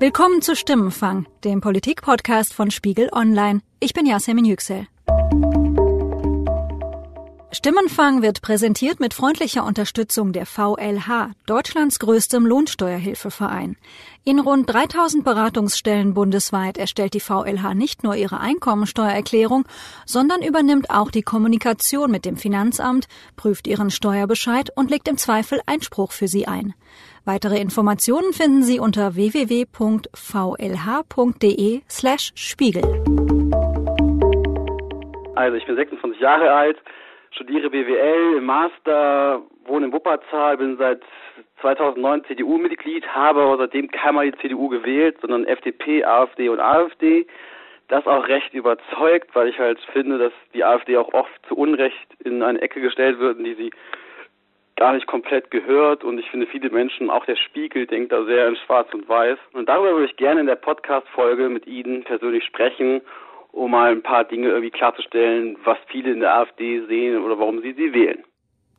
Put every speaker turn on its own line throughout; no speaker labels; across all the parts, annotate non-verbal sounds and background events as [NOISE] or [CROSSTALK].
Willkommen zu Stimmenfang, dem Politikpodcast von Spiegel Online. Ich bin Yasemin Yüksel. Stimmenfang wird präsentiert mit freundlicher Unterstützung der VLH, Deutschlands größtem Lohnsteuerhilfeverein. In rund 3000 Beratungsstellen bundesweit erstellt die VLH nicht nur ihre Einkommensteuererklärung, sondern übernimmt auch die Kommunikation mit dem Finanzamt, prüft ihren Steuerbescheid und legt im Zweifel Einspruch für sie ein. Weitere Informationen finden Sie unter www.vlh.de slash Spiegel.
Also ich bin 26 Jahre alt, studiere BWL Master, wohne in Wuppertal, bin seit 2009 CDU-Mitglied, habe aber seitdem keinmal die CDU gewählt, sondern FDP, AfD und AfD. Das auch recht überzeugt, weil ich halt finde, dass die AfD auch oft zu Unrecht in eine Ecke gestellt wird, in die sie gar nicht komplett gehört und ich finde viele Menschen, auch der Spiegel denkt da sehr in schwarz und weiß. Und darüber würde ich gerne in der Podcast-Folge mit Ihnen persönlich sprechen, um mal ein paar Dinge irgendwie klarzustellen, was viele in der AfD sehen oder warum sie sie wählen.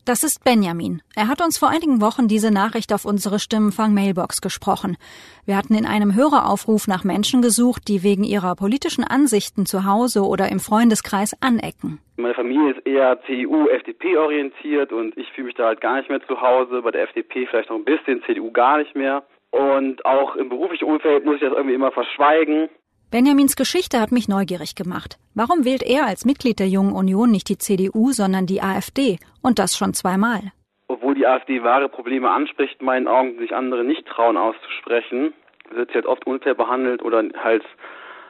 Das ist Benjamin. Er hat uns vor einigen Wochen diese Nachricht auf unsere Stimmenfang-Mailbox gesprochen. Wir hatten in einem Höreraufruf nach Menschen gesucht, die wegen ihrer politischen Ansichten zu Hause oder im Freundeskreis anecken.
Meine Familie ist eher CDU, FDP orientiert und ich fühle mich da halt gar nicht mehr zu Hause. Bei der FDP vielleicht noch ein bisschen, CDU gar nicht mehr. Und auch im beruflichen Umfeld muss ich das irgendwie immer verschweigen.
Benjamins Geschichte hat mich neugierig gemacht. Warum wählt er als Mitglied der Jungen Union nicht die CDU, sondern die AfD? Und das schon zweimal.
Obwohl die AfD wahre Probleme anspricht, meinen Augen sich andere nicht trauen auszusprechen, wird sie halt oft unfair behandelt oder halt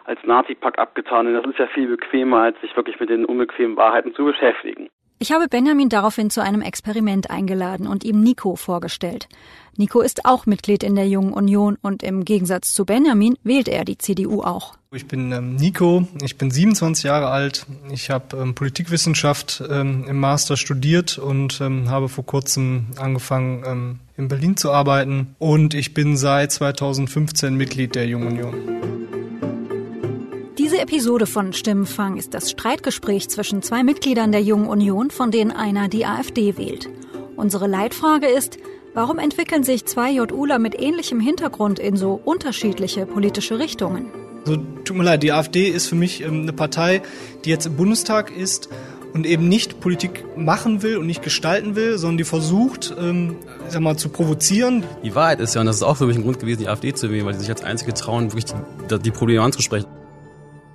als Nazi-Pack abgetan. Und das ist ja viel bequemer, als sich wirklich mit den unbequemen Wahrheiten zu beschäftigen.
Ich habe Benjamin daraufhin zu einem Experiment eingeladen und ihm Nico vorgestellt. Nico ist auch Mitglied in der Jungen Union und im Gegensatz zu Benjamin wählt er die CDU auch.
Ich bin ähm, Nico, ich bin 27 Jahre alt. Ich habe ähm, Politikwissenschaft ähm, im Master studiert und habe vor kurzem angefangen, in Berlin zu arbeiten. Und ich bin seit 2015 Mitglied der Jungen Union.
Diese Episode von Stimmenfang ist das Streitgespräch zwischen zwei Mitgliedern der Jungen Union, von denen einer die AfD wählt. Unsere Leitfrage ist, warum entwickeln sich zwei JUler mit ähnlichem Hintergrund in so unterschiedliche politische Richtungen?
So, tut mir leid, die AfD ist für mich ähm, eine Partei, die jetzt im Bundestag ist und eben nicht Politik machen will und nicht gestalten will, sondern die versucht, ähm, sag mal, zu provozieren.
Die Wahrheit ist ja, und das ist auch für mich ein Grund gewesen, die AfD zu wählen, weil sie sich als einzige trauen, wirklich die, die Probleme anzusprechen.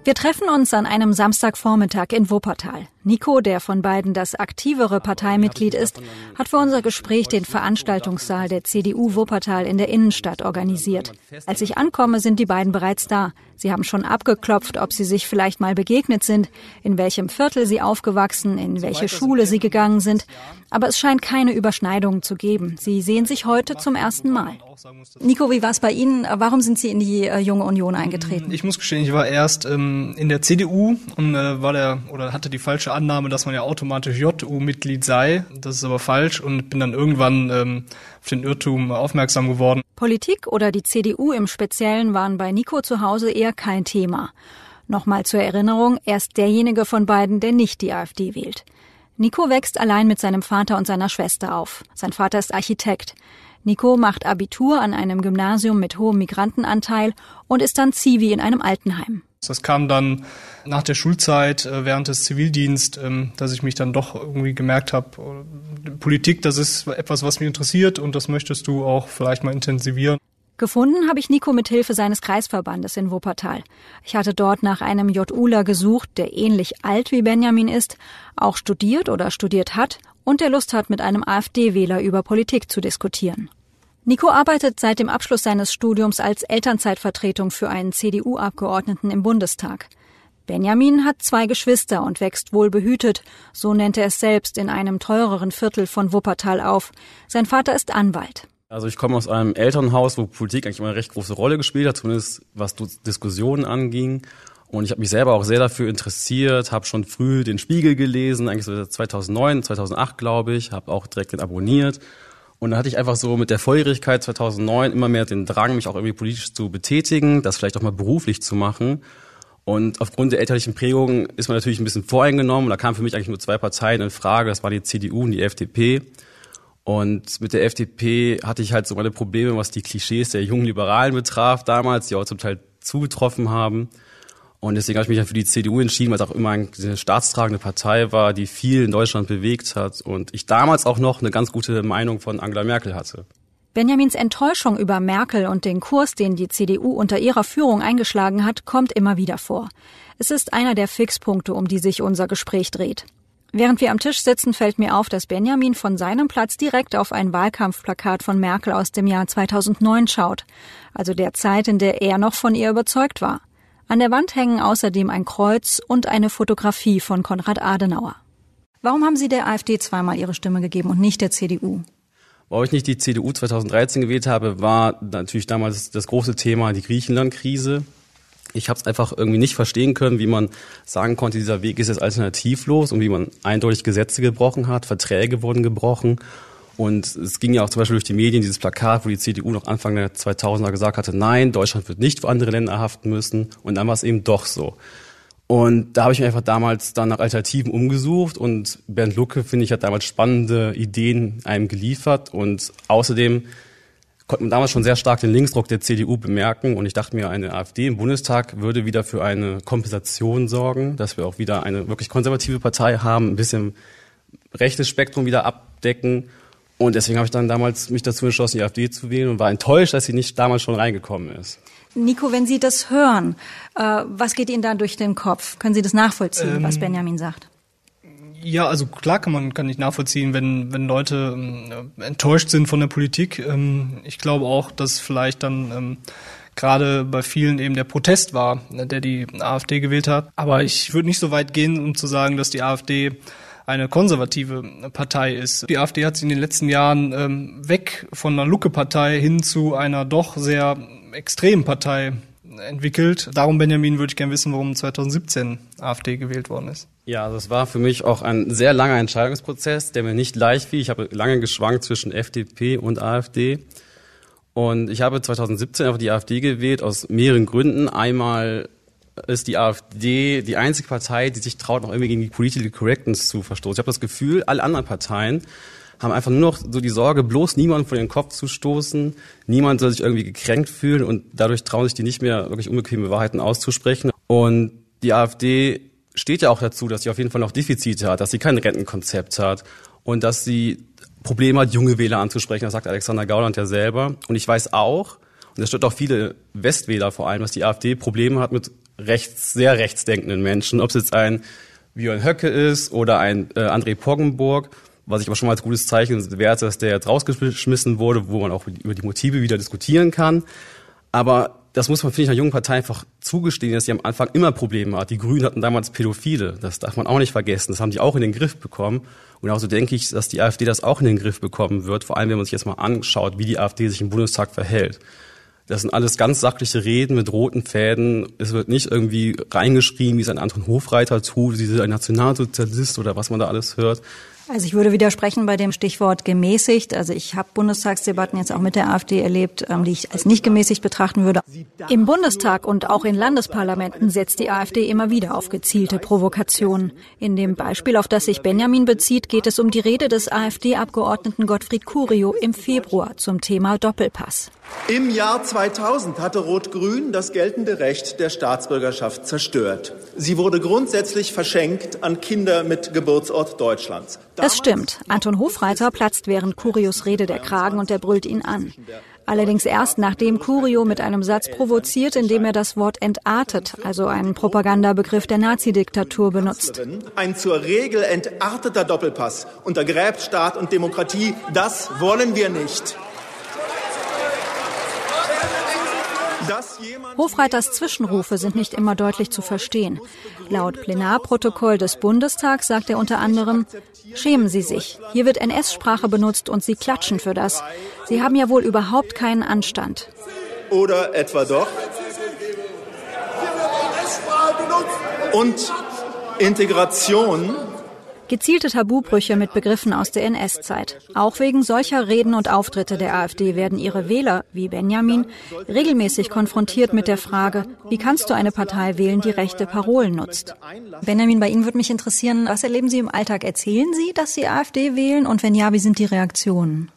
Wir treffen uns an einem Samstagvormittag in Wuppertal. Nico, der von beiden das aktivere Parteimitglied ist, hat für unser Gespräch den Veranstaltungssaal der CDU Wuppertal in der Innenstadt organisiert. Als ich ankomme, sind die beiden bereits da. Sie haben schon abgeklopft, ob sie sich vielleicht mal begegnet sind, in welchem Viertel sie aufgewachsen, in welche Schule sie gegangen sind. Aber es scheint keine Überschneidungen zu geben. Sie sehen sich heute zum ersten Mal. Nico, wie war es bei Ihnen? Warum sind Sie in die äh, Junge Union eingetreten?
Ich muss gestehen, ich war erst ähm, in der CDU und äh, war der oder hatte die falsche Annahme, dass man ja automatisch JU-Mitglied sei. Das ist aber falsch und bin dann irgendwann ähm, auf den Irrtum aufmerksam geworden.
Politik oder die CDU im Speziellen waren bei Nico zu Hause eher kein Thema. Nochmal zur Erinnerung, er ist derjenige von beiden, der nicht die AfD wählt. Nico wächst allein mit seinem Vater und seiner Schwester auf. Sein Vater ist Architekt. Nico macht Abitur an einem Gymnasium mit hohem Migrantenanteil und ist dann Zivi in einem Altenheim.
Das kam dann nach der Schulzeit, äh, während des Zivildienst, ähm, dass ich mich dann doch irgendwie gemerkt habe, äh, Politik, das ist etwas, was mich interessiert und das möchtest du auch vielleicht mal intensivieren.
Gefunden habe ich Nico mit Hilfe seines Kreisverbandes in Wuppertal. Ich hatte dort nach einem JUler gesucht, der ähnlich alt wie Benjamin ist, auch studiert oder studiert hat und der Lust hat, mit einem AfD-Wähler über Politik zu diskutieren. Nico arbeitet seit dem Abschluss seines Studiums als Elternzeitvertretung für einen CDU-Abgeordneten im Bundestag. Benjamin hat zwei Geschwister und wächst wohl behütet, so nennt er es selbst in einem teureren Viertel von Wuppertal auf. Sein Vater ist Anwalt.
Also ich komme aus einem Elternhaus, wo Politik eigentlich immer eine recht große Rolle gespielt hat, zumindest was Diskussionen anging. Und ich habe mich selber auch sehr dafür interessiert, habe schon früh den Spiegel gelesen, eigentlich so 2009, 2008 glaube ich, habe auch direkt den abonniert. Und da hatte ich einfach so mit der Feurigkeit 2009 immer mehr den Drang, mich auch irgendwie politisch zu betätigen, das vielleicht auch mal beruflich zu machen. Und aufgrund der elterlichen Prägung ist man natürlich ein bisschen voreingenommen. Da kamen für mich eigentlich nur zwei Parteien in Frage, das war die CDU und die FDP. Und mit der FDP hatte ich halt so meine Probleme, was die Klischees der jungen Liberalen betraf damals, die auch zum Teil zugetroffen haben. Und deswegen habe ich mich dann für die CDU entschieden, weil es auch immer eine staatstragende Partei war, die viel in Deutschland bewegt hat und ich damals auch noch eine ganz gute Meinung von Angela Merkel hatte.
Benjamins Enttäuschung über Merkel und den Kurs, den die CDU unter ihrer Führung eingeschlagen hat, kommt immer wieder vor. Es ist einer der Fixpunkte, um die sich unser Gespräch dreht. Während wir am Tisch sitzen, fällt mir auf, dass Benjamin von seinem Platz direkt auf ein Wahlkampfplakat von Merkel aus dem Jahr 2009 schaut, also der Zeit, in der er noch von ihr überzeugt war. An der Wand hängen außerdem ein Kreuz und eine Fotografie von Konrad Adenauer. Warum haben Sie der AfD zweimal Ihre Stimme gegeben und nicht der CDU?
Warum ich nicht die CDU 2013 gewählt habe, war natürlich damals das große Thema die Griechenland-Krise. Ich habe es einfach irgendwie nicht verstehen können, wie man sagen konnte, dieser Weg ist jetzt alternativlos und wie man eindeutig Gesetze gebrochen hat, Verträge wurden gebrochen und es ging ja auch zum Beispiel durch die Medien dieses Plakat, wo die CDU noch Anfang der 2000er gesagt hatte, nein, Deutschland wird nicht für andere Länder haften müssen. Und dann war es eben doch so. Und da habe ich mir einfach damals dann nach Alternativen umgesucht und Bernd Lucke, finde ich, hat damals spannende Ideen einem geliefert und außerdem konnte man damals schon sehr stark den Linksdruck der CDU bemerken und ich dachte mir, eine AfD im Bundestag würde wieder für eine Kompensation sorgen, dass wir auch wieder eine wirklich konservative Partei haben, ein bisschen rechtes Spektrum wieder abdecken und deswegen habe ich dann damals mich dazu entschlossen, die AfD zu wählen und war enttäuscht, dass sie nicht damals schon reingekommen ist.
Nico, wenn Sie das hören, äh, was geht Ihnen da durch den Kopf? Können Sie das nachvollziehen, ähm, was Benjamin sagt?
Ja, also klar kann man kann ich nachvollziehen, wenn wenn Leute ähm, enttäuscht sind von der Politik. Ähm, ich glaube auch, dass vielleicht dann ähm, gerade bei vielen eben der Protest war, der die AfD gewählt hat. Aber ich würde nicht so weit gehen, um zu sagen, dass die AfD eine konservative Partei ist. Die AfD hat sich in den letzten Jahren ähm, weg von einer Lucke-Partei hin zu einer doch sehr extremen Partei entwickelt. Darum, Benjamin, würde ich gerne wissen, warum 2017 AfD gewählt worden ist.
Ja, das war für mich auch ein sehr langer Entscheidungsprozess, der mir nicht leicht fiel. Ich habe lange geschwankt zwischen FDP und AfD. Und ich habe 2017 einfach die AfD gewählt aus mehreren Gründen. Einmal ist die AfD die einzige Partei, die sich traut, noch irgendwie gegen die Political Correctness zu verstoßen. Ich habe das Gefühl, alle anderen Parteien haben einfach nur noch so die Sorge, bloß niemanden vor den Kopf zu stoßen. Niemand soll sich irgendwie gekränkt fühlen und dadurch trauen sich die nicht mehr wirklich unbequeme Wahrheiten auszusprechen. Und die AfD steht ja auch dazu, dass sie auf jeden Fall noch Defizite hat, dass sie kein Rentenkonzept hat und dass sie Probleme hat, junge Wähler anzusprechen. Das sagt Alexander Gauland ja selber. Und ich weiß auch, und das stört auch viele Westwähler vor allem, dass die AfD Probleme hat mit rechts, sehr rechtsdenkenden Menschen, ob es jetzt ein Björn Höcke ist oder ein äh, André Poggenburg, was ich aber schon mal als gutes Zeichen werte, dass der jetzt rausgeschmissen wurde, wo man auch über die Motive wieder diskutieren kann. Aber das muss man, finde ich, einer jungen Partei einfach zugestehen, dass sie am Anfang immer Probleme hat. Die Grünen hatten damals Pädophile. Das darf man auch nicht vergessen. Das haben die auch in den Griff bekommen. Und auch so denke ich, dass die AfD das auch in den Griff bekommen wird. Vor allem, wenn man sich jetzt mal anschaut, wie die AfD sich im Bundestag verhält. Das sind alles ganz sachliche Reden mit roten Fäden. Es wird nicht irgendwie reingeschrieben, wie es ein Anton Hofreiter tut, wie ein Nationalsozialist oder was man da alles hört.
Also ich würde widersprechen bei dem Stichwort gemäßigt. Also ich habe Bundestagsdebatten jetzt auch mit der AfD erlebt, ähm, die ich als nicht gemäßigt betrachten würde. Im Bundestag und auch in Landesparlamenten setzt die AfD immer wieder auf gezielte Provokationen. In dem Beispiel, auf das sich Benjamin bezieht, geht es um die Rede des AfD-Abgeordneten Gottfried Curio im Februar zum Thema Doppelpass.
Im Jahr 2000 hatte Rot-Grün das geltende Recht der Staatsbürgerschaft zerstört. Sie wurde grundsätzlich verschenkt an Kinder mit Geburtsort Deutschlands.
Es stimmt. Anton Hofreiter platzt während Curios Rede der Kragen und er brüllt ihn an. Allerdings erst nachdem Curio mit einem Satz provoziert, indem er das Wort entartet, also einen Propagandabegriff der Nazidiktatur benutzt.
Ein zur Regel entarteter Doppelpass untergräbt Staat und Demokratie. Das wollen wir nicht.
Hofreiters Zwischenrufe sind nicht immer deutlich zu verstehen. Laut Plenarprotokoll des Bundestags sagt er unter anderem, schämen Sie sich, hier wird NS-Sprache benutzt und Sie klatschen für das. Sie haben ja wohl überhaupt keinen Anstand.
Oder etwa doch? Und Integration
Gezielte Tabubrüche mit Begriffen aus der NS-Zeit. Auch wegen solcher Reden und Auftritte der AfD werden ihre Wähler, wie Benjamin, regelmäßig konfrontiert mit der Frage, wie kannst du eine Partei wählen, die rechte Parolen nutzt? Benjamin, bei Ihnen würde mich interessieren, was erleben Sie im Alltag? Erzählen Sie, dass Sie AfD wählen? Und wenn ja, wie sind die Reaktionen?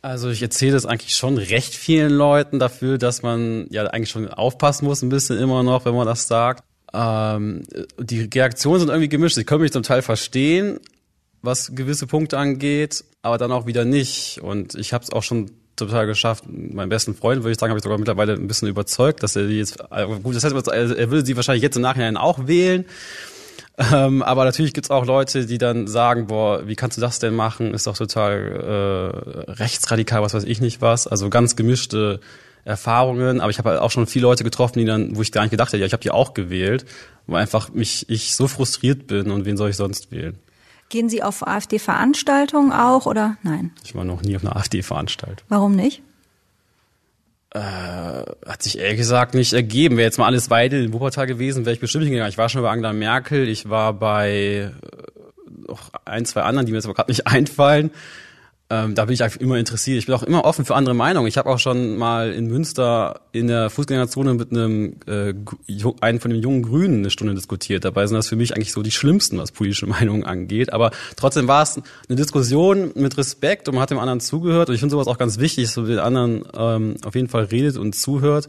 Also ich erzähle das eigentlich schon recht vielen Leuten dafür, dass man ja eigentlich schon aufpassen muss, ein bisschen immer noch, wenn man das sagt. Ähm, die Reaktionen sind irgendwie gemischt. Sie können mich zum Teil verstehen, was gewisse Punkte angeht, aber dann auch wieder nicht. Und ich habe es auch schon total geschafft. Meinen besten Freund, würde ich sagen, habe ich sogar mittlerweile ein bisschen überzeugt, dass er die jetzt, gut, das heißt, er würde sie wahrscheinlich jetzt im Nachhinein auch wählen. Ähm, aber natürlich gibt's auch Leute, die dann sagen, boah, wie kannst du das denn machen? Ist doch total äh, rechtsradikal, was weiß ich nicht was. Also ganz gemischte Erfahrungen, aber ich habe halt auch schon viele Leute getroffen, die dann, wo ich gar nicht gedacht hätte, ja, ich habe die auch gewählt, wo einfach mich ich so frustriert bin und wen soll ich sonst wählen?
Gehen Sie auf AfD-Veranstaltungen auch oder nein?
Ich war noch nie auf einer AfD-Veranstaltung.
Warum nicht?
Äh, hat sich ehrlich gesagt nicht ergeben. Wäre jetzt mal alles Weidel in Wuppertal gewesen, wäre ich bestimmt hingegangen. Ich war schon bei Angela Merkel, ich war bei äh, noch ein, zwei anderen, die mir jetzt aber gerade nicht [LAUGHS] einfallen ähm, da bin ich einfach immer interessiert. Ich bin auch immer offen für andere Meinungen. Ich habe auch schon mal in Münster in der Fußgängerzone mit einem äh, einen von den jungen Grünen eine Stunde diskutiert. Dabei sind das für mich eigentlich so die schlimmsten, was politische [LAUGHS] Meinungen angeht. Aber trotzdem war es eine Diskussion mit Respekt und man hat dem anderen zugehört. Und ich finde sowas auch ganz wichtig, dass man den anderen ähm, auf jeden Fall redet und zuhört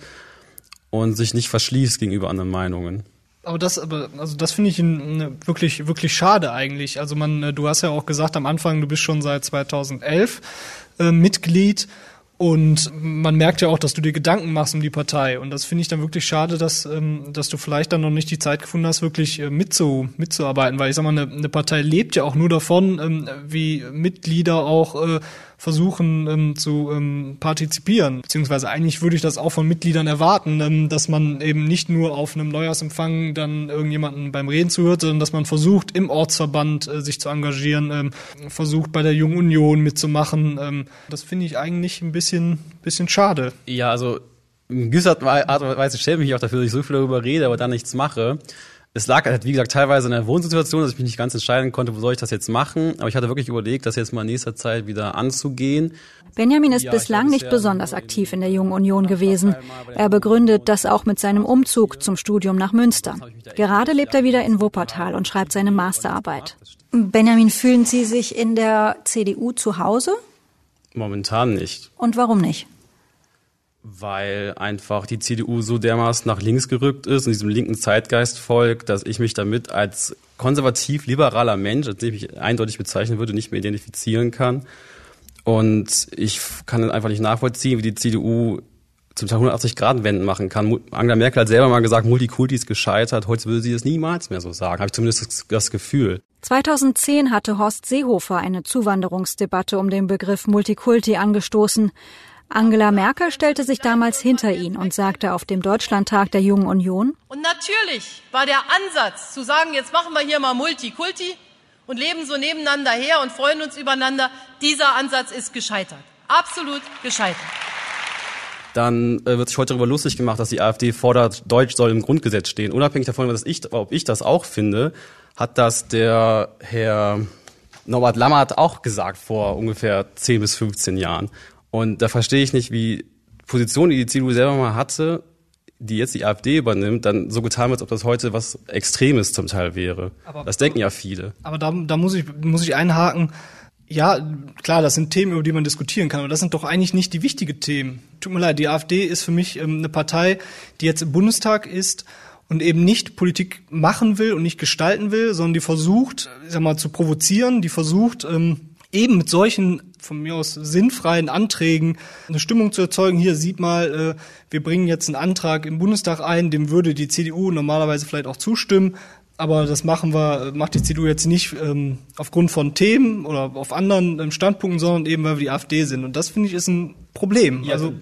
und sich nicht verschließt gegenüber anderen Meinungen.
Aber das, aber, also das finde ich wirklich, wirklich schade eigentlich. Also man, äh, du hast ja auch gesagt am Anfang, du bist schon seit 2011 äh, Mitglied und man merkt ja auch, dass du dir Gedanken machst um die Partei. Und das finde ich dann wirklich schade, dass, ähm, dass du vielleicht dann noch nicht die Zeit gefunden hast, wirklich äh, mitzu, mitzuarbeiten. Weil ich sag mal, eine, eine Partei lebt ja auch nur davon, ähm, wie Mitglieder auch äh, versuchen ähm, zu ähm, partizipieren. Beziehungsweise eigentlich würde ich das auch von Mitgliedern erwarten, ähm, dass man eben nicht nur auf einem Neujahrsempfang dann irgendjemanden beim Reden zuhört, sondern dass man versucht, im Ortsverband äh, sich zu engagieren, ähm, versucht bei der Jungen Union mitzumachen. Ähm, das finde ich eigentlich ein bisschen, bisschen schade.
Ja, also in gewisser Art und Weise schäme ich mich auch dafür, dass ich so viel darüber rede, aber dann nichts mache es lag halt, wie gesagt, teilweise in der Wohnsituation, dass ich mich nicht ganz entscheiden konnte, wo soll ich das jetzt machen. Aber ich hatte wirklich überlegt, das jetzt mal in nächster Zeit wieder anzugehen.
Benjamin ist ja, bislang nicht besonders aktiv in der Jungen Union gewesen. Er begründet das auch mit seinem Umzug zum Studium nach Münster. Gerade lebt er wieder in Wuppertal und schreibt seine Masterarbeit. Benjamin, fühlen Sie sich in der CDU zu Hause?
Momentan nicht.
Und warum nicht?
Weil einfach die CDU so dermaßen nach links gerückt ist und diesem linken Zeitgeist folgt, dass ich mich damit als konservativ-liberaler Mensch, als ich mich eindeutig bezeichnen würde, nicht mehr identifizieren kann. Und ich kann einfach nicht nachvollziehen, wie die CDU zum Teil 180 Grad Wenden machen kann. Angela Merkel hat selber mal gesagt, Multikulti ist gescheitert. Heute würde sie es niemals mehr so sagen. Habe ich zumindest das, das Gefühl.
2010 hatte Horst Seehofer eine Zuwanderungsdebatte um den Begriff Multikulti angestoßen. Angela Merkel stellte sich damals hinter ihn und sagte auf dem Deutschlandtag der Jungen Union,
Und natürlich war der Ansatz zu sagen, jetzt machen wir hier mal Multikulti und leben so nebeneinander her und freuen uns übereinander, dieser Ansatz ist gescheitert. Absolut gescheitert.
Dann äh, wird sich heute darüber lustig gemacht, dass die AfD fordert, Deutsch soll im Grundgesetz stehen. Unabhängig davon, was ich, ob ich das auch finde, hat das der Herr Norbert Lammert auch gesagt vor ungefähr 10 bis 15 Jahren. Und da verstehe ich nicht, wie Positionen, die die CDU selber mal hatte, die jetzt die AfD übernimmt, dann so getan wird, als ob das heute was Extremes zum Teil wäre. Aber, das denken ja viele.
Aber da, da muss ich, muss ich einhaken. Ja, klar, das sind Themen, über die man diskutieren kann, aber das sind doch eigentlich nicht die wichtigen Themen. Tut mir leid, die AfD ist für mich ähm, eine Partei, die jetzt im Bundestag ist und eben nicht Politik machen will und nicht gestalten will, sondern die versucht, ich sag mal, zu provozieren, die versucht, ähm, eben mit solchen von mir aus sinnfreien Anträgen eine Stimmung zu erzeugen. Hier sieht mal, äh, wir bringen jetzt einen Antrag im Bundestag ein, dem würde die CDU normalerweise vielleicht auch zustimmen. Aber das machen wir, macht die CDU jetzt nicht ähm, aufgrund von Themen oder auf anderen ähm, Standpunkten, sondern eben, weil wir die AfD sind. Und das finde ich ist ein Problem.
Ja, also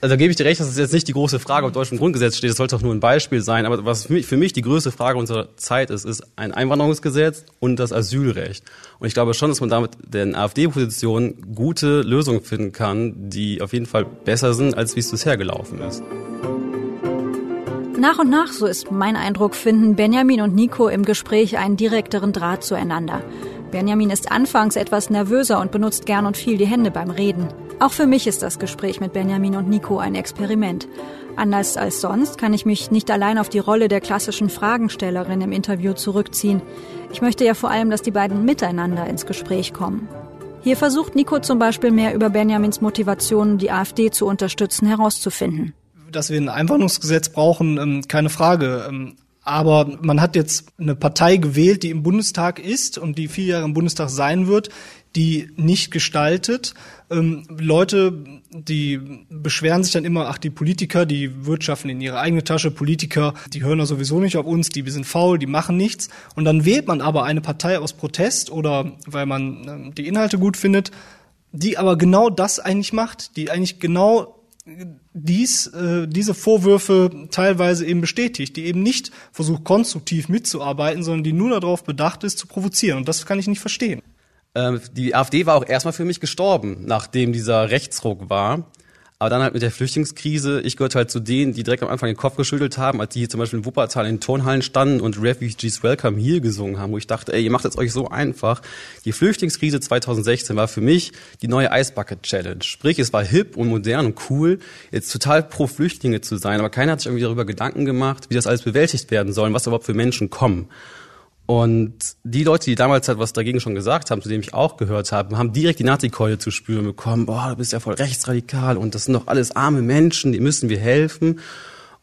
also da gebe ich dir recht, das ist jetzt nicht die große Frage, ob Deutsch im Grundgesetz steht, das sollte doch nur ein Beispiel sein. Aber was für mich, für mich die größte Frage unserer Zeit ist, ist ein Einwanderungsgesetz und das Asylrecht. Und ich glaube schon, dass man damit den AfD-Positionen gute Lösungen finden kann, die auf jeden Fall besser sind, als wie es bisher gelaufen ist.
Nach und nach, so ist mein Eindruck, finden Benjamin und Nico im Gespräch einen direkteren Draht zueinander. Benjamin ist anfangs etwas nervöser und benutzt gern und viel die Hände beim Reden. Auch für mich ist das Gespräch mit Benjamin und Nico ein Experiment. Anders als sonst kann ich mich nicht allein auf die Rolle der klassischen Fragenstellerin im Interview zurückziehen. Ich möchte ja vor allem, dass die beiden miteinander ins Gespräch kommen. Hier versucht Nico zum Beispiel mehr über Benjamins Motivation, die AfD zu unterstützen, herauszufinden.
Dass wir ein Einwanderungsgesetz brauchen, ähm, keine Frage. Ähm, aber man hat jetzt eine Partei gewählt, die im Bundestag ist und die vier Jahre im Bundestag sein wird, die nicht gestaltet. Ähm, Leute, die beschweren sich dann immer, ach, die Politiker, die wirtschaften in ihre eigene Tasche, Politiker, die hören ja sowieso nicht auf uns, die sind faul, die machen nichts. Und dann wählt man aber eine Partei aus Protest oder weil man äh, die Inhalte gut findet, die aber genau das eigentlich macht, die eigentlich genau dies, äh, diese Vorwürfe teilweise eben bestätigt, die eben nicht versucht, konstruktiv mitzuarbeiten, sondern die nur darauf bedacht ist, zu provozieren. Und das kann ich nicht verstehen.
Ähm, die AfD war auch erstmal für mich gestorben, nachdem dieser Rechtsruck war. Aber dann halt mit der Flüchtlingskrise, ich gehörte halt zu denen, die direkt am Anfang den Kopf geschüttelt haben, als die hier zum Beispiel in Wuppertal in Turnhallen standen und Refugees Welcome Here gesungen haben, wo ich dachte, ey, ihr macht es euch so einfach. Die Flüchtlingskrise 2016 war für mich die neue Ice Challenge. Sprich, es war hip und modern und cool, jetzt total pro Flüchtlinge zu sein, aber keiner hat sich irgendwie darüber Gedanken gemacht, wie das alles bewältigt werden soll und was überhaupt für Menschen kommen. Und die Leute, die damals halt was dagegen schon gesagt haben, zu dem ich auch gehört habe, haben direkt die Nazi-Keule zu spüren bekommen, boah, du bist ja voll rechtsradikal und das sind doch alles arme Menschen, die müssen wir helfen.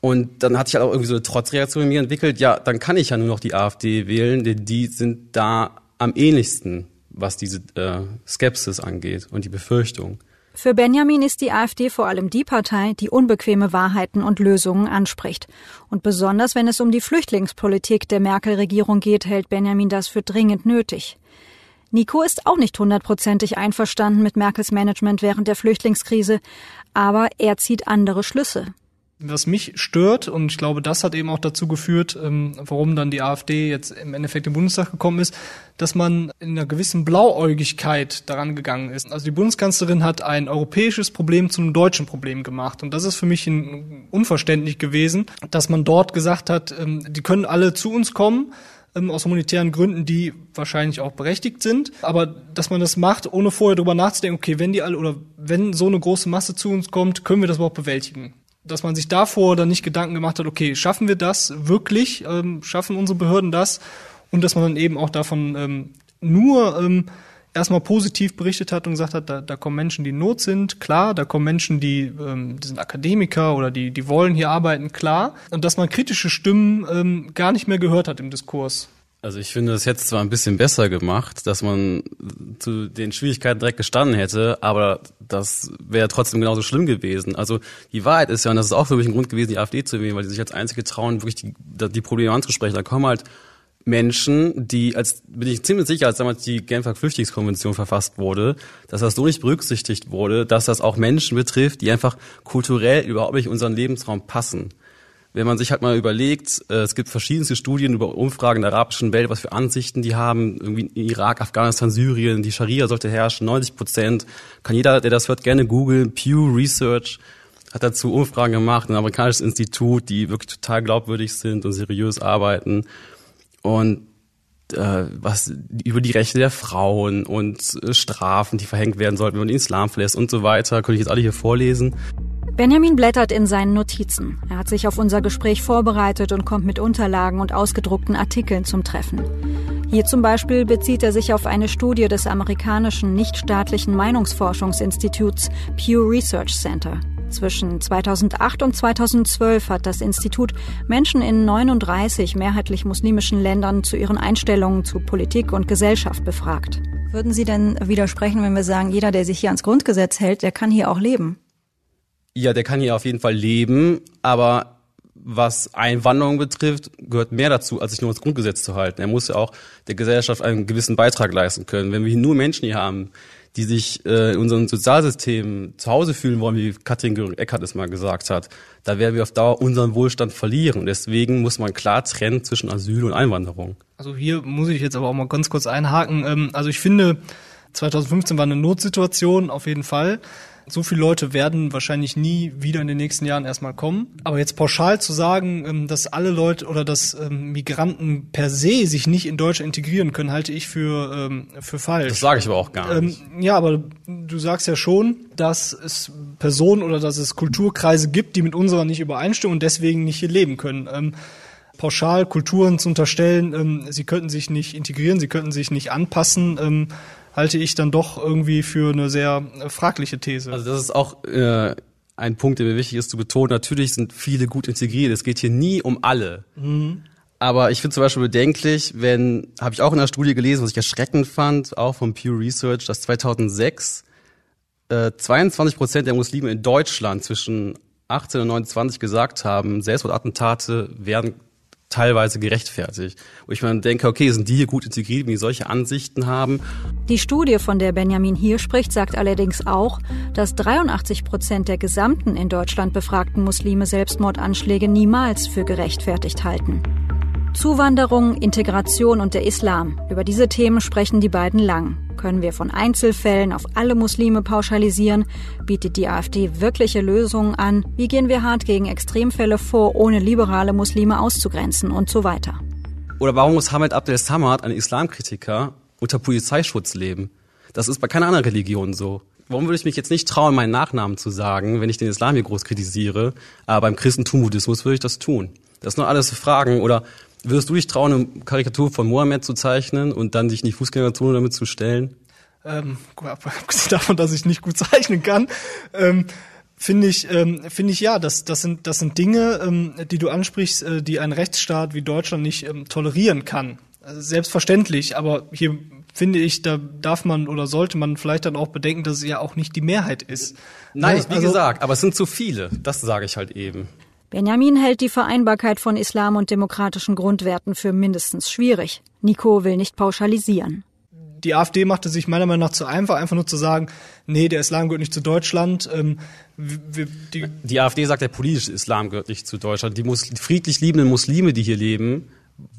Und dann hatte ich halt auch irgendwie so eine Trotzreaktion in mir entwickelt, ja, dann kann ich ja nur noch die AfD wählen, denn die sind da am ähnlichsten, was diese äh, Skepsis angeht und die Befürchtung.
Für Benjamin ist die AfD vor allem die Partei, die unbequeme Wahrheiten und Lösungen anspricht. Und besonders wenn es um die Flüchtlingspolitik der Merkel-Regierung geht, hält Benjamin das für dringend nötig. Nico ist auch nicht hundertprozentig einverstanden mit Merkels Management während der Flüchtlingskrise, aber er zieht andere Schlüsse.
Was mich stört, und ich glaube, das hat eben auch dazu geführt, ähm, warum dann die AfD jetzt im Endeffekt im Bundestag gekommen ist, dass man in einer gewissen Blauäugigkeit daran gegangen ist. Also die Bundeskanzlerin hat ein europäisches Problem zu einem deutschen Problem gemacht. Und das ist für mich unverständlich gewesen, dass man dort gesagt hat, ähm, die können alle zu uns kommen, ähm, aus humanitären Gründen, die wahrscheinlich auch berechtigt sind, aber dass man das macht, ohne vorher darüber nachzudenken, okay, wenn die alle oder wenn so eine große Masse zu uns kommt, können wir das überhaupt bewältigen dass man sich davor dann nicht Gedanken gemacht hat, okay, schaffen wir das wirklich, ähm, schaffen unsere Behörden das und dass man dann eben auch davon ähm, nur ähm, erstmal positiv berichtet hat und gesagt hat, da, da kommen Menschen, die in Not sind, klar, da kommen Menschen, die, ähm, die sind Akademiker oder die, die wollen hier arbeiten, klar, und dass man kritische Stimmen ähm, gar nicht mehr gehört hat im Diskurs.
Also ich finde, das hätte zwar ein bisschen besser gemacht, dass man zu den Schwierigkeiten direkt gestanden hätte, aber das wäre trotzdem genauso schlimm gewesen. Also die Wahrheit ist ja, und das ist auch für mich ein Grund gewesen, die AfD zu wählen, weil die sich als einzige trauen, wirklich die, die Probleme anzusprechen. Da kommen halt Menschen, die, als bin ich ziemlich sicher, als damals die Genfer Flüchtlingskonvention verfasst wurde, dass das so nicht berücksichtigt wurde, dass das auch Menschen betrifft, die einfach kulturell überhaupt nicht in unseren Lebensraum passen wenn man sich halt mal überlegt, äh, es gibt verschiedenste Studien über Umfragen der arabischen Welt, was für Ansichten die haben, irgendwie Irak, Afghanistan, Syrien, die Scharia sollte herrschen, 90 Prozent. Kann jeder, der das hört, gerne googeln. Pew Research hat dazu Umfragen gemacht, ein amerikanisches Institut, die wirklich total glaubwürdig sind und seriös arbeiten. Und äh, was über die Rechte der Frauen und äh, Strafen, die verhängt werden sollten, wenn man den Islam verlässt und so weiter, könnte ich jetzt alle hier vorlesen.
Benjamin blättert in seinen Notizen. Er hat sich auf unser Gespräch vorbereitet und kommt mit Unterlagen und ausgedruckten Artikeln zum Treffen. Hier zum Beispiel bezieht er sich auf eine Studie des amerikanischen nichtstaatlichen Meinungsforschungsinstituts Pew Research Center. Zwischen 2008 und 2012 hat das Institut Menschen in 39 mehrheitlich muslimischen Ländern zu ihren Einstellungen zu Politik und Gesellschaft befragt. Würden Sie denn widersprechen, wenn wir sagen, jeder, der sich hier ans Grundgesetz hält, der kann hier auch leben?
Ja, der kann hier auf jeden Fall leben, aber was Einwanderung betrifft, gehört mehr dazu, als sich nur das Grundgesetz zu halten. Er muss ja auch der Gesellschaft einen gewissen Beitrag leisten können. Wenn wir nur Menschen hier haben, die sich äh, in unserem Sozialsystem zu Hause fühlen wollen, wie Katrin Göring-Eckardt es mal gesagt hat, da werden wir auf Dauer unseren Wohlstand verlieren. Deswegen muss man klar trennen zwischen Asyl und Einwanderung.
Also hier muss ich jetzt aber auch mal ganz kurz einhaken. Ähm, also ich finde, 2015 war eine Notsituation auf jeden Fall. So viele Leute werden wahrscheinlich nie wieder in den nächsten Jahren erstmal kommen. Aber jetzt pauschal zu sagen, ähm, dass alle Leute oder dass ähm, Migranten per se sich nicht in Deutschland integrieren können, halte ich für, ähm, für falsch.
Das sage ich aber auch gar nicht.
Ja, aber du sagst ja schon, dass es Personen oder dass es Kulturkreise gibt, die mit unserer nicht übereinstimmen und deswegen nicht hier leben können pauschal Kulturen zu unterstellen, ähm, sie könnten sich nicht integrieren, sie könnten sich nicht anpassen, ähm, halte ich dann doch irgendwie für eine sehr äh, fragliche These.
Also das ist auch äh, ein Punkt, der mir wichtig ist zu betonen. Natürlich sind viele gut integriert. Es geht hier nie um alle. Mhm. Aber ich finde zum Beispiel bedenklich, wenn, habe ich auch in einer Studie gelesen, was ich erschreckend fand, auch vom Pew Research, dass 2006 äh, 22 Prozent der Muslime in Deutschland zwischen 18 und 29 gesagt haben, Selbstmordattentate werden teilweise gerechtfertigt. Wo ich mir denke, okay, sind die hier gut integriert, wenn die solche Ansichten haben?
Die Studie, von der Benjamin hier spricht, sagt allerdings auch, dass 83 Prozent der gesamten in Deutschland befragten Muslime Selbstmordanschläge niemals für gerechtfertigt halten. Zuwanderung, Integration und der Islam. Über diese Themen sprechen die beiden lang. Können wir von Einzelfällen auf alle Muslime pauschalisieren? Bietet die AfD wirkliche Lösungen an? Wie gehen wir hart gegen Extremfälle vor, ohne liberale Muslime auszugrenzen und so weiter?
Oder warum muss Hamid Abdel Samad, ein Islamkritiker, unter Polizeischutz leben? Das ist bei keiner anderen Religion so. Warum würde ich mich jetzt nicht trauen, meinen Nachnamen zu sagen, wenn ich den Islam hier groß kritisiere? Aber beim Christentum, Buddhismus würde ich das tun. Das sind nur alles Fragen. Oder Würdest du dich trauen, eine Karikatur von Mohammed zu zeichnen und dann dich in die Fußgängerzone damit zu stellen?
Ähm, [LAUGHS] abgesehen davon, dass ich nicht gut zeichnen kann, ähm, finde ich, ähm, finde ich ja, das, das sind, das sind Dinge, ähm, die du ansprichst, äh, die ein Rechtsstaat wie Deutschland nicht ähm, tolerieren kann. Also selbstverständlich, aber hier finde ich, da darf man oder sollte man vielleicht dann auch bedenken, dass es ja auch nicht die Mehrheit ist.
Nein, also, wie gesagt, aber es sind zu viele. Das sage ich halt eben.
Benjamin hält die Vereinbarkeit von Islam und demokratischen Grundwerten für mindestens schwierig. Nico will nicht pauschalisieren.
Die AfD machte sich meiner Meinung nach zu einfach, einfach nur zu sagen, nee, der Islam gehört nicht zu Deutschland. Ähm,
wir, die, die, AfD sagt, der politische Islam gehört nicht zu Deutschland. Die, friedlich liebenden Muslime, die hier leben,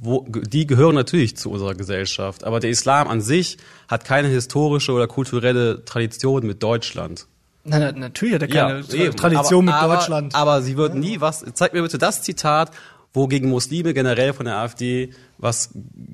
wo, die gehören natürlich zu unserer Gesellschaft. Aber der Islam an sich hat keine historische oder kulturelle Tradition mit Deutschland.
Nein, nein, natürlich hat er keine ja, Tradition
aber,
mit
aber,
Deutschland.
Aber sie wird nie was. Zeig mir bitte das Zitat, wo gegen Muslime generell von der AfD was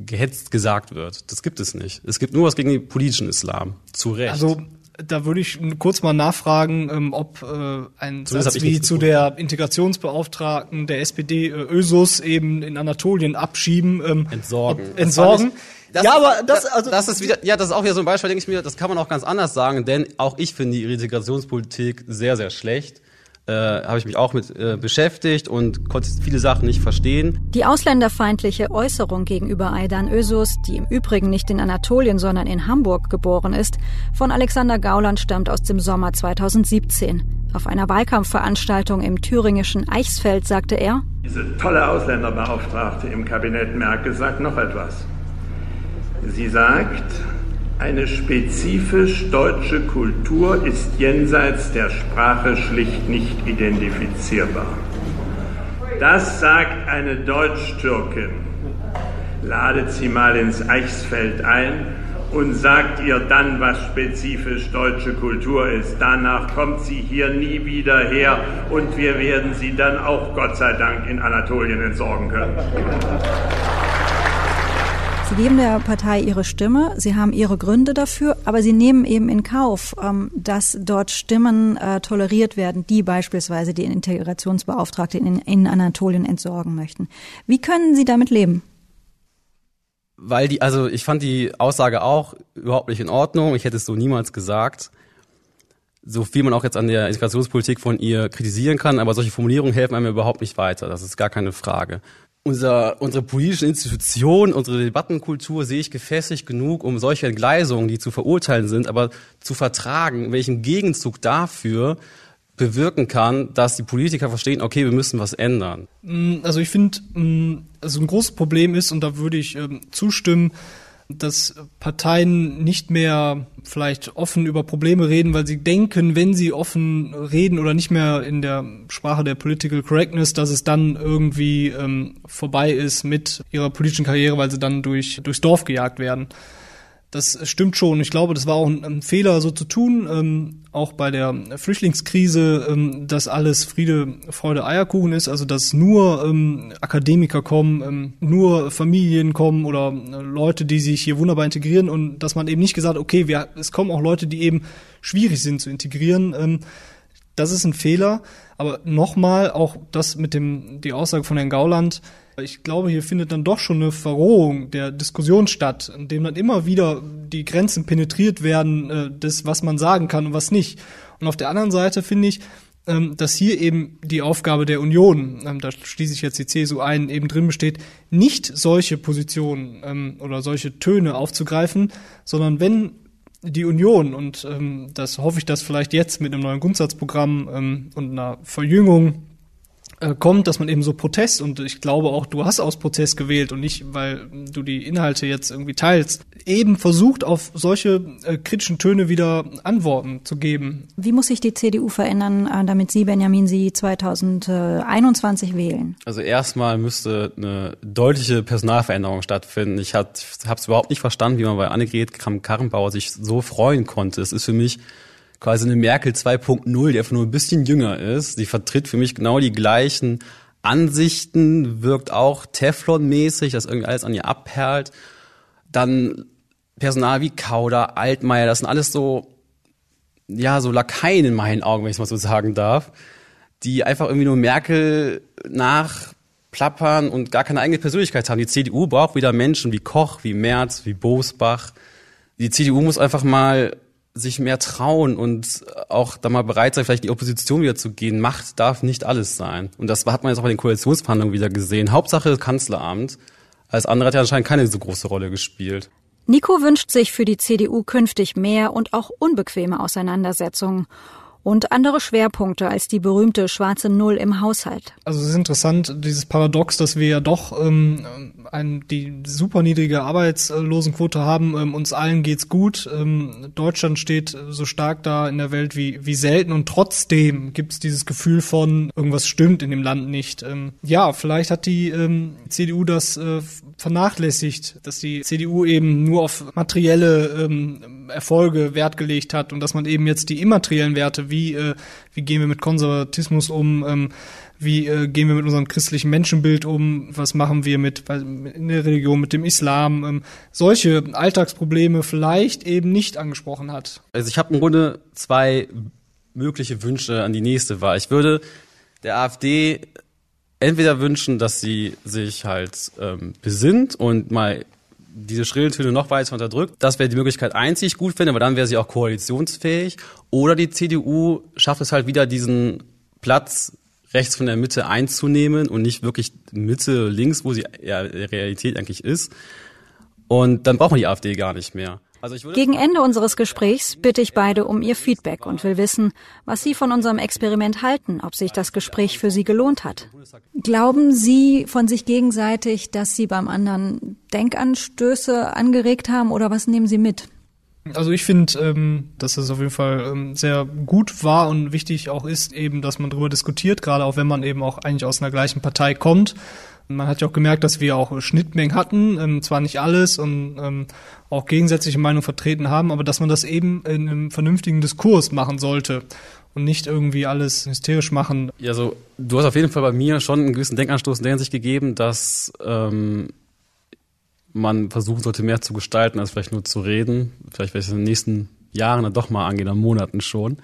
gehetzt gesagt wird. Das gibt es nicht. Es gibt nur was gegen den politischen Islam. Zu Recht.
Also da würde ich kurz mal nachfragen, ähm, ob äh, ein so Satz wie zu der Integrationsbeauftragten der SPD äh, Ösus eben in Anatolien abschieben. Ähm,
entsorgen.
Ob, entsorgen.
Das, ja, aber das, also das ist wieder, ja, das ist auch wieder so ein Beispiel, denke ich mir, das kann man auch ganz anders sagen, denn auch ich finde die Integrationspolitik sehr, sehr schlecht. Äh, habe ich mich auch mit äh, beschäftigt und konnte viele Sachen nicht verstehen.
Die ausländerfeindliche Äußerung gegenüber Aydan Özus, die im Übrigen nicht in Anatolien, sondern in Hamburg geboren ist, von Alexander Gauland stammt aus dem Sommer 2017. Auf einer Wahlkampfveranstaltung im thüringischen Eichsfeld sagte er,
Diese tolle Ausländerbeauftragte im Kabinett Merkel sagt noch etwas. Sie sagt, eine spezifisch deutsche Kultur ist jenseits der Sprache schlicht nicht identifizierbar. Das sagt eine Deutsch-Türkin. Ladet sie mal ins Eichsfeld ein und sagt ihr dann, was spezifisch deutsche Kultur ist. Danach kommt sie hier nie wieder her und wir werden sie dann auch Gott sei Dank in Anatolien entsorgen können.
Sie geben der Partei ihre Stimme, sie haben ihre Gründe dafür, aber sie nehmen eben in Kauf, ähm, dass dort Stimmen äh, toleriert werden, die beispielsweise die Integrationsbeauftragte in, in Anatolien entsorgen möchten. Wie können Sie damit leben?
Weil die, also ich fand die Aussage auch überhaupt nicht in Ordnung. Ich hätte es so niemals gesagt. So viel man auch jetzt an der Integrationspolitik von ihr kritisieren kann, aber solche Formulierungen helfen einem überhaupt nicht weiter. Das ist gar keine Frage unser, unsere politischen Institutionen, unsere Debattenkultur sehe ich gefestigt genug, um solche Entgleisungen, die zu verurteilen sind, aber zu vertragen, welchen Gegenzug dafür bewirken kann, dass die Politiker verstehen, okay, wir müssen was ändern.
Mm, also ich finde, mm, also ein großes Problem ist, und da würde ich ähm, zustimmen, dass Parteien nicht mehr vielleicht offen über Probleme reden, weil sie denken, wenn sie offen reden oder nicht mehr in der Sprache der Political Correctness, dass es dann irgendwie ähm, vorbei ist mit ihrer politischen Karriere, weil sie dann durch, durchs Dorf gejagt werden. Das stimmt schon. Ich glaube, das war auch ein, ein Fehler, so zu tun. Ähm, auch bei der Flüchtlingskrise, ähm, dass alles Friede, Freude, Eierkuchen ist. Also dass nur ähm, Akademiker kommen, ähm, nur Familien kommen oder äh, Leute, die sich hier wunderbar integrieren und dass man eben nicht gesagt, okay, wir, es kommen auch Leute, die eben schwierig sind zu integrieren. Ähm, das ist ein Fehler. Aber nochmal, auch das mit dem, die Aussage von Herrn Gauland, ich glaube, hier findet dann doch schon eine Verrohung der Diskussion statt, in dem dann immer wieder die Grenzen penetriert werden, äh, des, was man sagen kann und was nicht. Und auf der anderen Seite finde ich, ähm, dass hier eben die Aufgabe der Union, ähm, da schließe ich jetzt die CSU ein, eben drin besteht, nicht solche Positionen ähm, oder solche Töne aufzugreifen, sondern wenn die Union, und das hoffe ich, dass vielleicht jetzt mit einem neuen Grundsatzprogramm und einer Verjüngung äh, kommt, dass man eben so Protest und ich glaube auch, du hast aus Protest gewählt und nicht, weil du die Inhalte jetzt irgendwie teilst, eben versucht, auf solche äh, kritischen Töne wieder Antworten zu geben.
Wie muss sich die CDU verändern, äh, damit Sie, Benjamin, Sie 2021 wählen?
Also erstmal müsste eine deutliche Personalveränderung stattfinden. Ich habe es überhaupt nicht verstanden, wie man bei Annegret Kramp-Karrenbauer sich so freuen konnte. Es ist für mich quasi eine Merkel 2.0, die einfach nur ein bisschen jünger ist. Sie vertritt für mich genau die gleichen Ansichten, wirkt auch Teflon-mäßig, dass irgendwie alles an ihr abperlt. Dann Personal wie Kauder, Altmaier, das sind alles so, ja, so Lakaien in meinen Augen, wenn ich es mal so sagen darf, die einfach irgendwie nur Merkel nachplappern und gar keine eigene Persönlichkeit haben. Die CDU braucht wieder Menschen wie Koch, wie Merz, wie Bosbach. Die CDU muss einfach mal sich mehr trauen und auch da mal bereit sein, vielleicht in die Opposition wieder zu gehen. Macht darf nicht alles sein. Und das hat man jetzt auch bei den Koalitionsverhandlungen wieder gesehen. Hauptsache Kanzleramt. Als andere hat ja anscheinend keine so große Rolle gespielt.
Nico wünscht sich für die CDU künftig mehr und auch unbequeme Auseinandersetzungen und andere Schwerpunkte als die berühmte schwarze Null im Haushalt.
Also es ist interessant, dieses Paradox, dass wir ja doch ähm, ein, die super niedrige Arbeitslosenquote haben. Ähm, uns allen geht's gut. Ähm, Deutschland steht so stark da in der Welt wie, wie selten und trotzdem gibt's dieses Gefühl von, irgendwas stimmt in dem Land nicht. Ähm, ja, vielleicht hat die ähm, CDU das äh, vernachlässigt, dass die CDU eben nur auf materielle ähm, Erfolge Wert gelegt hat und dass man eben jetzt die immateriellen Werte, wie, äh, wie gehen wir mit Konservatismus um, ähm, wie äh, gehen wir mit unserem christlichen Menschenbild um, was machen wir mit in der Religion, mit dem Islam, ähm, solche Alltagsprobleme vielleicht eben nicht angesprochen hat.
Also ich habe im Grunde zwei mögliche Wünsche an die nächste Wahl. Ich würde der AfD entweder wünschen, dass sie sich halt ähm, besinnt und mal diese schrillen Töne noch weiter unterdrückt. Das wäre die Möglichkeit einzig gut finde, aber dann wäre sie auch koalitionsfähig. Oder die CDU schafft es halt wieder diesen Platz rechts von der Mitte einzunehmen und nicht wirklich Mitte links, wo sie ja Realität eigentlich ist. Und dann braucht man die AfD gar nicht mehr.
Also Gegen Ende unseres Gesprächs bitte ich beide um ihr Feedback und will wissen, was Sie von unserem Experiment halten, ob sich das Gespräch für Sie gelohnt hat. Glauben Sie von sich gegenseitig, dass Sie beim anderen Denkanstöße angeregt haben oder was nehmen Sie mit?
Also ich finde, ähm, dass es auf jeden Fall ähm, sehr gut war und wichtig auch ist, eben, dass man darüber diskutiert, gerade auch wenn man eben auch eigentlich aus einer gleichen Partei kommt man hat ja auch gemerkt, dass wir auch Schnittmengen hatten, ähm, zwar nicht alles und ähm, auch gegensätzliche Meinungen vertreten haben, aber dass man das eben in einem vernünftigen Diskurs machen sollte und nicht irgendwie alles hysterisch machen.
Ja, so du hast auf jeden Fall bei mir schon einen gewissen Denkanstoß in der Hinsicht gegeben, dass ähm, man versuchen sollte, mehr zu gestalten, als vielleicht nur zu reden. Vielleicht werde ich es in den nächsten Jahren dann doch mal angehen, in Monaten schon.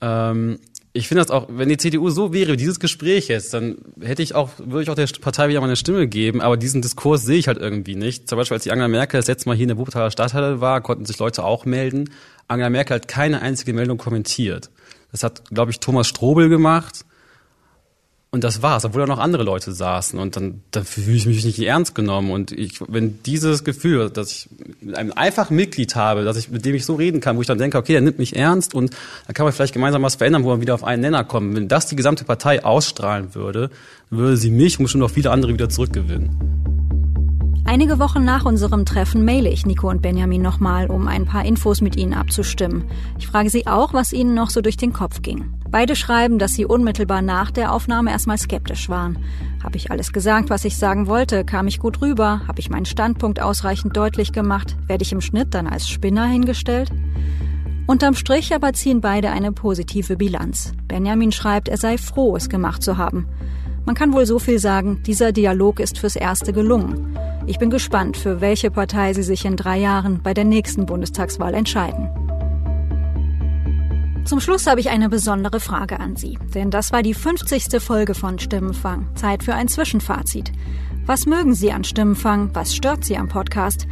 Ähm, ich finde das auch, wenn die CDU so wäre, dieses Gespräch jetzt, dann hätte ich auch, würde ich auch der Partei wieder meine Stimme geben, aber diesen Diskurs sehe ich halt irgendwie nicht. Zum Beispiel, als die Angela Merkel das letzte Mal hier in der Wuppertaler Stadthalle war, konnten sich Leute auch melden. Angela Merkel hat keine einzige Meldung kommentiert. Das hat, glaube ich, Thomas Strobel gemacht. Und das war's, obwohl da noch andere Leute saßen. Und dann, dann fühle ich mich nicht ernst genommen. Und ich, wenn dieses Gefühl, dass ich einem einfachen Mitglied habe, dass ich, mit dem ich so reden kann, wo ich dann denke, okay, der nimmt mich ernst und dann kann man vielleicht gemeinsam was verändern, wo wir wieder auf einen Nenner kommen. Wenn das die gesamte Partei ausstrahlen würde, würde sie mich und bestimmt auch viele andere wieder zurückgewinnen.
Einige Wochen nach unserem Treffen maile ich Nico und Benjamin nochmal, um ein paar Infos mit ihnen abzustimmen. Ich frage sie auch, was ihnen noch so durch den Kopf ging. Beide schreiben, dass sie unmittelbar nach der Aufnahme erstmal skeptisch waren. Habe ich alles gesagt, was ich sagen wollte? Kam ich gut rüber? Habe ich meinen Standpunkt ausreichend deutlich gemacht? Werde ich im Schnitt dann als Spinner hingestellt? Unterm Strich aber ziehen beide eine positive Bilanz. Benjamin schreibt, er sei froh, es gemacht zu haben. Man kann wohl so viel sagen, dieser Dialog ist fürs Erste gelungen. Ich bin gespannt, für welche Partei Sie sich in drei Jahren bei der nächsten Bundestagswahl entscheiden. Zum Schluss habe ich eine besondere Frage an Sie, denn das war die 50. Folge von Stimmenfang. Zeit für ein Zwischenfazit. Was mögen Sie an Stimmenfang? Was stört Sie am Podcast?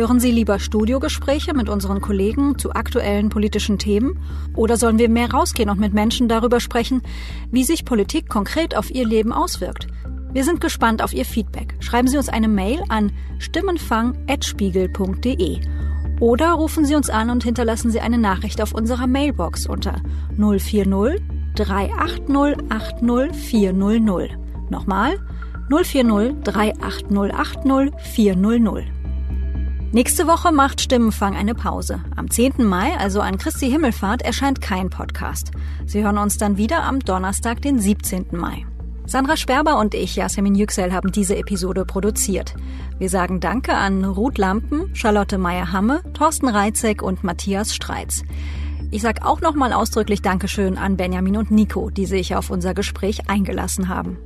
Hören Sie lieber Studiogespräche mit unseren Kollegen zu aktuellen politischen Themen? Oder sollen wir mehr rausgehen und mit Menschen darüber sprechen, wie sich Politik konkret auf ihr Leben auswirkt? Wir sind gespannt auf Ihr Feedback. Schreiben Sie uns eine Mail an stimmenfang.spiegel.de oder rufen Sie uns an und hinterlassen Sie eine Nachricht auf unserer Mailbox unter 040 380 80 400. Nochmal 040 380 80 400. Nächste Woche macht Stimmenfang eine Pause. Am 10. Mai, also an Christi Himmelfahrt, erscheint kein Podcast. Sie hören uns dann wieder am Donnerstag, den 17. Mai. Sandra Sperber und ich, Yasemin Yüksel, haben diese Episode produziert. Wir sagen Danke an Ruth Lampen, Charlotte Meyer-Hamme, Thorsten Reitzek und Matthias Streitz. Ich sage auch nochmal ausdrücklich Dankeschön an Benjamin und Nico, die sich auf unser Gespräch eingelassen haben.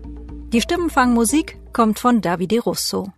Die Stimmenfangmusik kommt von Davide Russo.